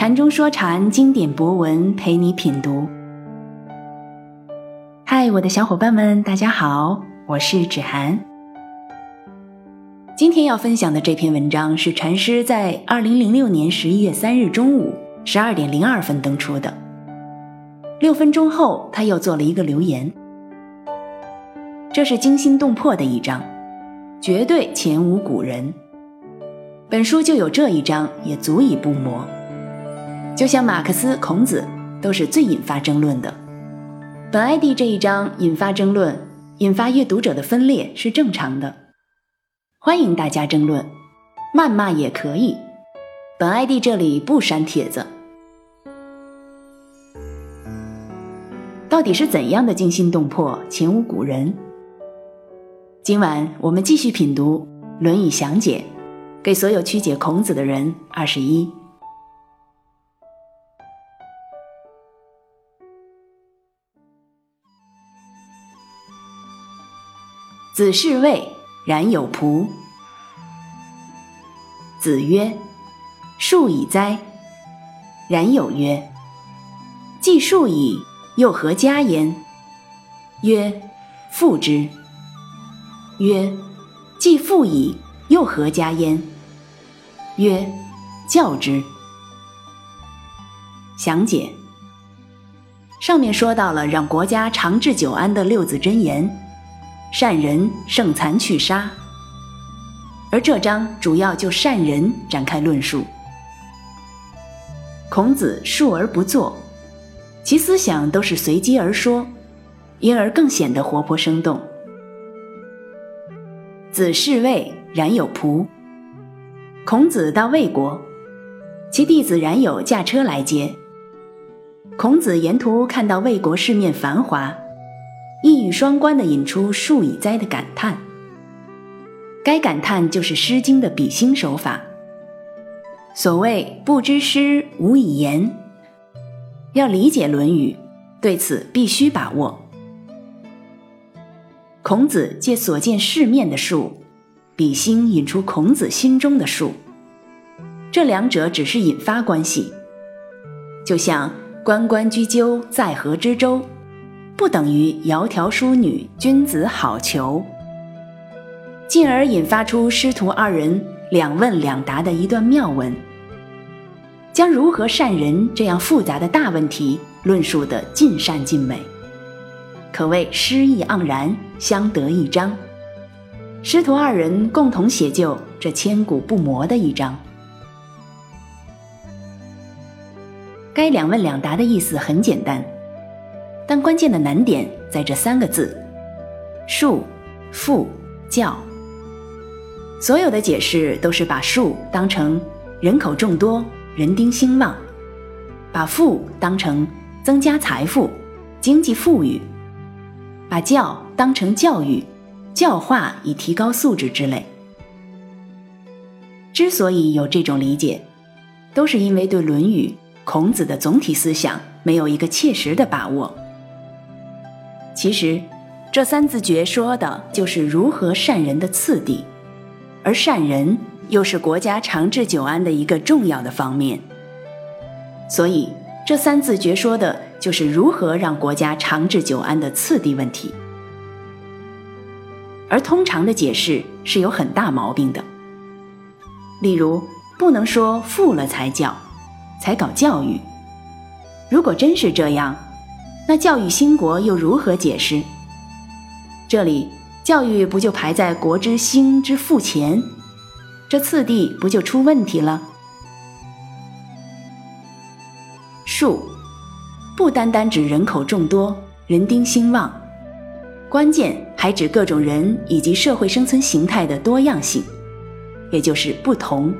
禅中说禅，经典博文陪你品读。嗨，我的小伙伴们，大家好，我是芷涵。今天要分享的这篇文章是禅师在二零零六年十一月三日中午十二点零二分登出的。六分钟后，他又做了一个留言。这是惊心动魄的一章，绝对前无古人。本书就有这一章，也足以不磨。就像马克思、孔子，都是最引发争论的。本 ID 这一章引发争论，引发阅读者的分裂是正常的，欢迎大家争论，谩骂也可以。本 ID 这里不删帖子。到底是怎样的惊心动魄，前无古人？今晚我们继续品读《论语详解》，给所有曲解孔子的人。二十一，子是谓然有仆。子曰：“数以哉？”然有曰：“既数矣，又何加焉？”曰：“父之。”曰：既复矣，又何加焉？曰：教之。详解。上面说到了让国家长治久安的六字真言：善人胜残去杀。而这章主要就善人展开论述。孔子述而不作，其思想都是随机而说，因而更显得活泼生动。子是卫，冉有仆。孔子到魏国，其弟子冉有驾车来接。孔子沿途看到魏国市面繁华，一语双关地引出“数以哉”的感叹。该感叹就是《诗经》的比兴手法。所谓“不知诗，无以言”，要理解《论语》，对此必须把握。孔子借所见世面的数，比兴引出孔子心中的数，这两者只是引发关系，就像关关雎鸠，在河之洲，不等于窈窕淑女，君子好逑，进而引发出师徒二人两问两答的一段妙文，将如何善人这样复杂的大问题论述的尽善尽美。可谓诗意盎然，相得益彰。师徒二人共同写就这千古不磨的一章。该两问两答的意思很简单，但关键的难点在这三个字：数、富、教。所有的解释都是把数当成人口众多、人丁兴旺，把富当成增加财富、经济富裕。把教当成教育、教化以提高素质之类。之所以有这种理解，都是因为对《论语》孔子的总体思想没有一个切实的把握。其实，这三字诀说的就是如何善人的次第，而善人又是国家长治久安的一个重要的方面。所以，这三字诀说的。就是如何让国家长治久安的次第问题，而通常的解释是有很大毛病的。例如，不能说富了才教，才搞教育。如果真是这样，那教育兴国又如何解释？这里教育不就排在国之兴之富前？这次第不就出问题了？数。不单单指人口众多、人丁兴旺，关键还指各种人以及社会生存形态的多样性，也就是不同。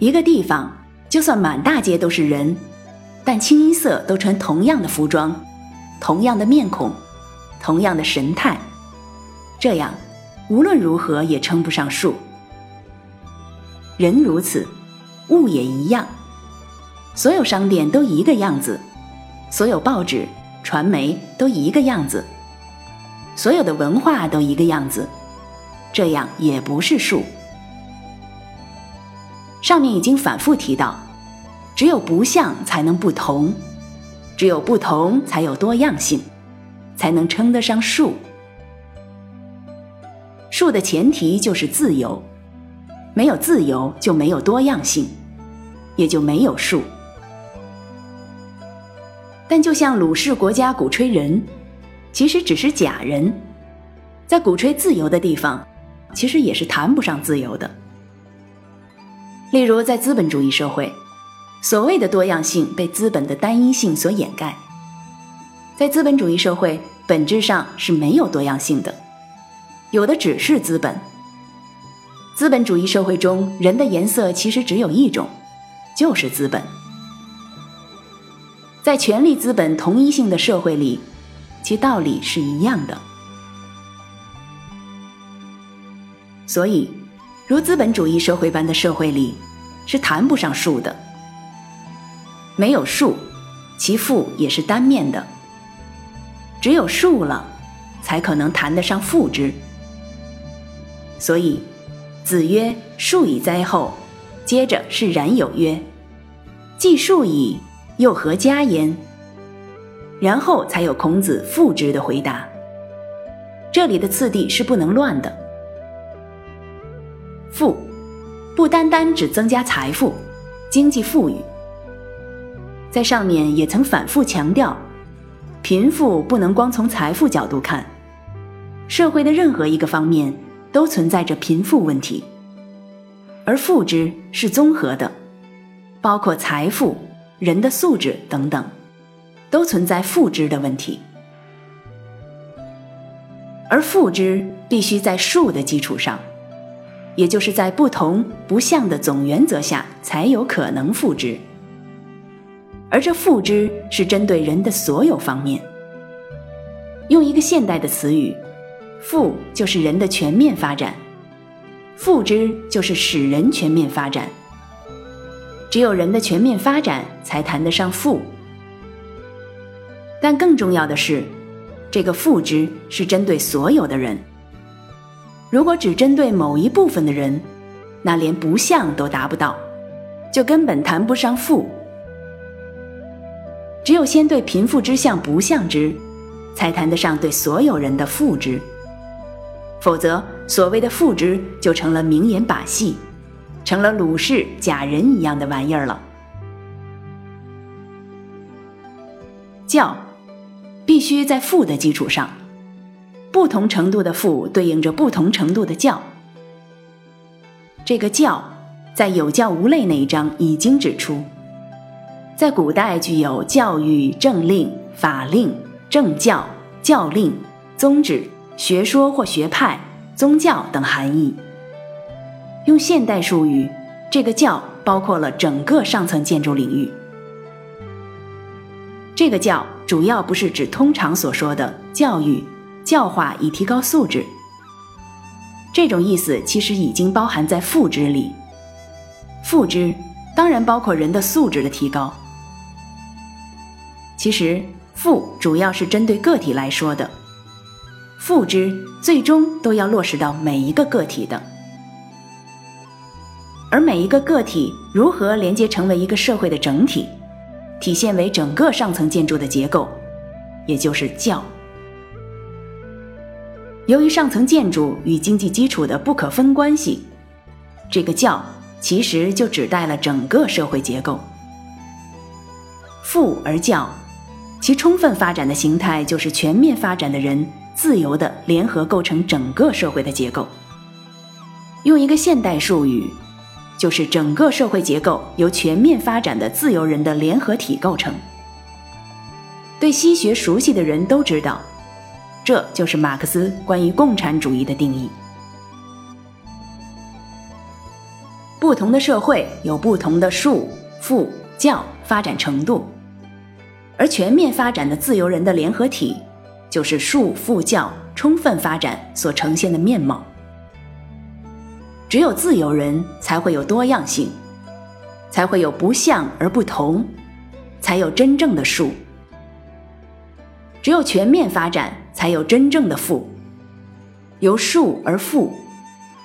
一个地方就算满大街都是人，但清一色都穿同样的服装、同样的面孔、同样的神态，这样无论如何也称不上数。人如此，物也一样。所有商店都一个样子，所有报纸、传媒都一个样子，所有的文化都一个样子，这样也不是数。上面已经反复提到，只有不像才能不同，只有不同才有多样性，才能称得上数。数的前提就是自由，没有自由就没有多样性，也就没有数。但就像鲁氏国家鼓吹人，其实只是假人，在鼓吹自由的地方，其实也是谈不上自由的。例如，在资本主义社会。所谓的多样性被资本的单一性所掩盖，在资本主义社会本质上是没有多样性的，有的只是资本。资本主义社会中，人的颜色其实只有一种，就是资本。在权力资本同一性的社会里，其道理是一样的。所以，如资本主义社会般的社会里，是谈不上数的。没有树，其负也是单面的。只有树了，才可能谈得上负之。所以，子曰：“树以哉后。”接着是冉有曰：“既树矣，又何加焉？”然后才有孔子负之的回答。这里的次第是不能乱的。富，不单单只增加财富，经济富裕。在上面也曾反复强调，贫富不能光从财富角度看，社会的任何一个方面都存在着贫富问题，而富之是综合的，包括财富、人的素质等等，都存在富之的问题，而富之必须在数的基础上，也就是在不同不相的总原则下才有可能富之。而这复之是针对人的所有方面。用一个现代的词语，富就是人的全面发展，复之就是使人全面发展。只有人的全面发展，才谈得上富。但更重要的是，这个复之是针对所有的人。如果只针对某一部分的人，那连不像都达不到，就根本谈不上富。只有先对贫富之相不相之，才谈得上对所有人的富之。否则，所谓的富之就成了名言把戏，成了鲁氏假人一样的玩意儿了。教必须在富的基础上，不同程度的富对应着不同程度的教。这个教，在有教无类那一章已经指出。在古代具有教育、政令、法令、政教、教令、宗旨、学说或学派、宗教等含义。用现代术语，这个教包括了整个上层建筑领域。这个教主要不是指通常所说的教育、教化以提高素质。这种意思其实已经包含在赋之里。赋之当然包括人的素质的提高。其实，富主要是针对个体来说的，富之最终都要落实到每一个个体的，而每一个个体如何连接成为一个社会的整体，体现为整个上层建筑的结构，也就是教。由于上层建筑与经济基础的不可分关系，这个教其实就指代了整个社会结构，富而教。其充分发展的形态就是全面发展的人自由的联合构成整个社会的结构。用一个现代术语，就是整个社会结构由全面发展的自由人的联合体构成。对西学熟悉的人都知道，这就是马克思关于共产主义的定义。不同的社会有不同的术、富、教发展程度。而全面发展的自由人的联合体，就是术富教充分发展所呈现的面貌。只有自由人才会有多样性，才会有不像而不同，才有真正的术。只有全面发展，才有真正的富。由术而富，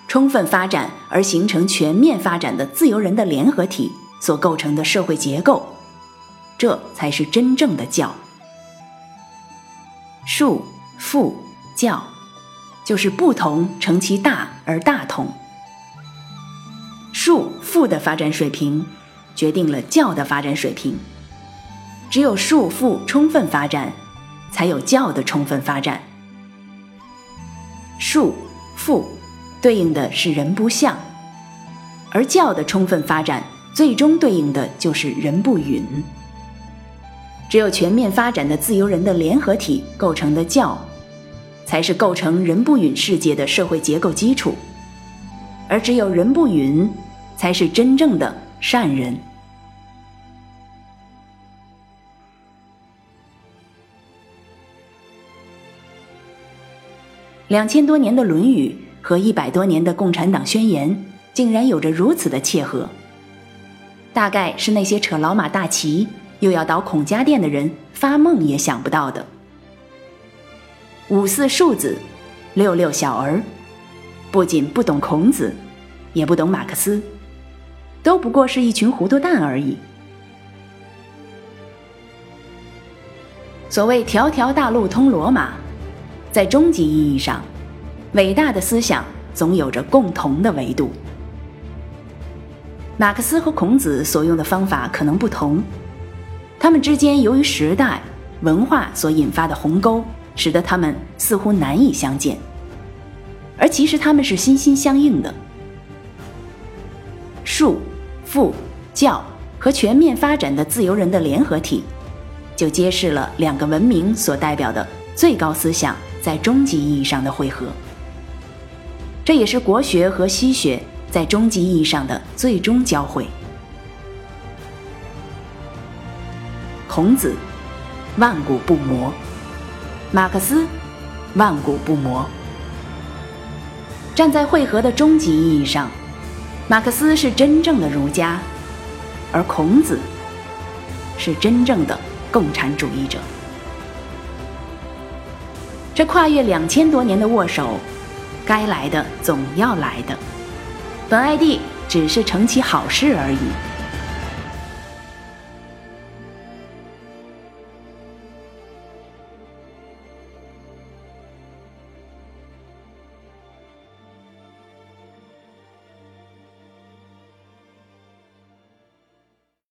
充分发展而形成全面发展的自由人的联合体，所构成的社会结构，这才是真正的教。术、父、教，就是不同成其大而大同。术、父的发展水平，决定了教的发展水平。只有术、父充分发展，才有教的充分发展。术、父对应的是人不相，而教的充分发展，最终对应的就是人不允。只有全面发展的自由人的联合体构成的教，才是构成人不允世界的社会结构基础。而只有人不允，才是真正的善人。两千多年的《论语》和一百多年的《共产党宣言》，竟然有着如此的切合。大概是那些扯老马大旗又要倒孔家店的人发梦也想不到的。五四庶子，六六小儿，不仅不懂孔子，也不懂马克思，都不过是一群糊涂蛋而已。所谓“条条大路通罗马”。在终极意义上，伟大的思想总有着共同的维度。马克思和孔子所用的方法可能不同，他们之间由于时代、文化所引发的鸿沟，使得他们似乎难以相见，而其实他们是心心相印的。术、父、教和全面发展的自由人的联合体，就揭示了两个文明所代表的最高思想。在终极意义上的汇合，这也是国学和西学在终极意义上的最终交汇。孔子，万古不磨；马克思，万古不磨。站在汇合的终极意义上，马克思是真正的儒家，而孔子是真正的共产主义者。这跨越两千多年的握手，该来的总要来的。本 ID 只是成其好事而已。